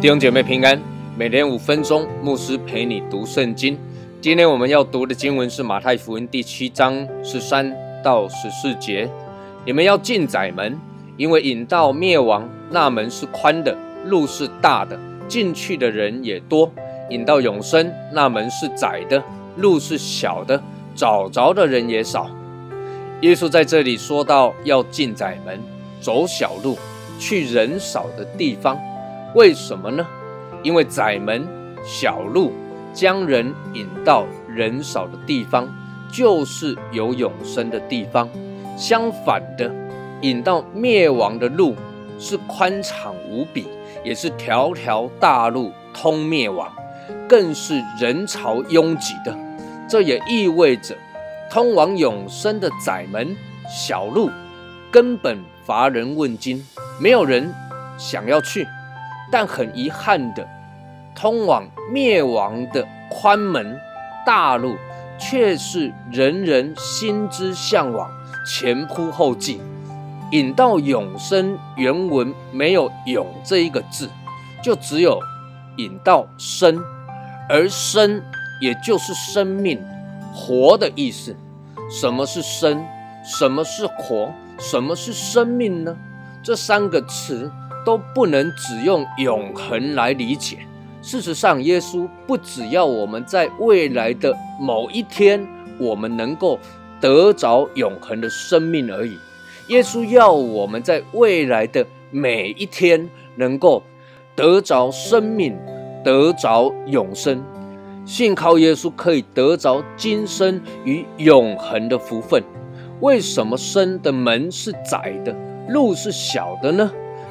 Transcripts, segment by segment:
弟兄姐妹平安，每天五分钟，牧师陪你读圣经。今天我们要读的经文是马太福音第七章十三到十四节。你们要进窄门，因为引到灭亡那门是宽的，路是大的，进去的人也多；引到永生那门是窄的，路是小的，找着的人也少。耶稣在这里说到要进窄门，走小路，去人少的地方。为什么呢？因为窄门小路将人引到人少的地方，就是有永生的地方。相反的，引到灭亡的路是宽敞无比，也是条条大路通灭亡，更是人潮拥挤的。这也意味着，通往永生的窄门小路根本乏人问津，没有人想要去。但很遗憾的，通往灭亡的宽门大路，却是人人心之向往，前仆后继，引到永生。原文没有“永”这一个字，就只有引到生，而生也就是生命、活的意思。什么是生？什么是活？什么是生命呢？这三个词。都不能只用永恒来理解。事实上，耶稣不只要我们在未来的某一天，我们能够得着永恒的生命而已。耶稣要我们在未来的每一天，能够得着生命，得着永生。信靠耶稣，可以得着今生与永恒的福分。为什么生的门是窄的，路是小的呢？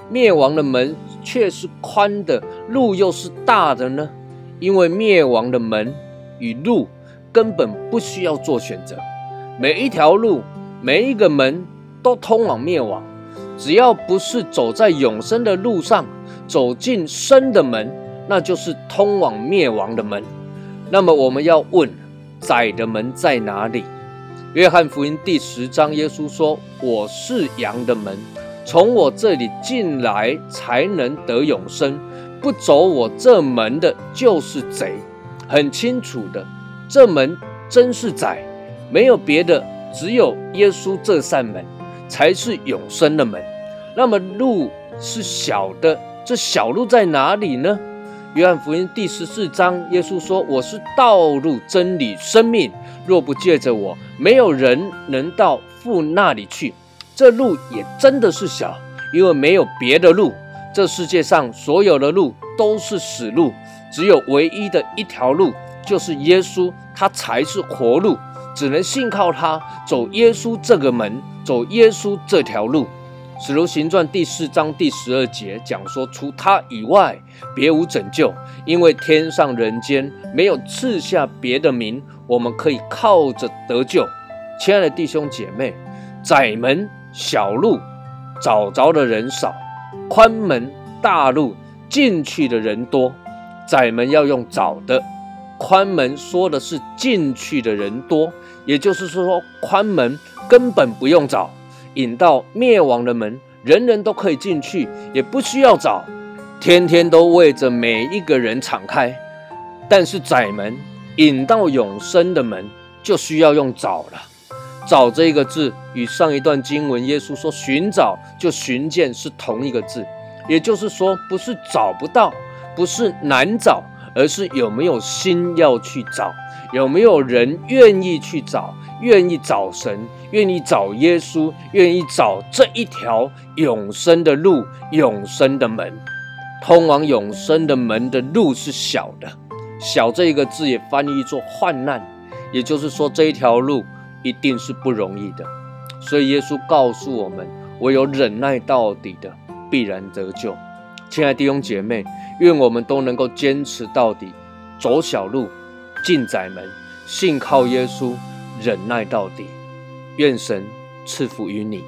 灭亡的门却是宽的，路又是大的呢？因为灭亡的门与路根本不需要做选择，每一条路、每一个门都通往灭亡。只要不是走在永生的路上，走进生的门，那就是通往灭亡的门。那么我们要问：窄的门在哪里？约翰福音第十章，耶稣说：“我是羊的门。”从我这里进来才能得永生，不走我这门的，就是贼。很清楚的，这门真是窄，没有别的，只有耶稣这扇门才是永生的门。那么路是小的，这小路在哪里呢？约翰福音第十四章，耶稣说：“我是道路、真理、生命，若不借着我，没有人能到父那里去。”这路也真的是小，因为没有别的路。这世界上所有的路都是死路，只有唯一的一条路，就是耶稣，他才是活路。只能信靠他，走耶稣这个门，走耶稣这条路。使徒行传第四章第十二节讲说，除他以外，别无拯救，因为天上人间没有赐下别的名，我们可以靠着得救。亲爱的弟兄姐妹，窄门。小路找着的人少，宽门大路进去的人多。窄门要用找的，宽门说的是进去的人多，也就是说，宽门根本不用找，引到灭亡的门，人人都可以进去，也不需要找，天天都为着每一个人敞开。但是窄门引到永生的门，就需要用找了。找这一个字与上一段经文耶稣说寻找就寻见是同一个字，也就是说不是找不到，不是难找，而是有没有心要去找，有没有人愿意去找，愿意找神，愿意找耶稣，愿意找这一条永生的路，永生的门，通往永生的门的路是小的，小这一个字也翻译作患难，也就是说这一条路。一定是不容易的，所以耶稣告诉我们：唯有忍耐到底的，必然得救。亲爱弟兄姐妹，愿我们都能够坚持到底，走小路，进窄门，信靠耶稣，忍耐到底。愿神赐福于你。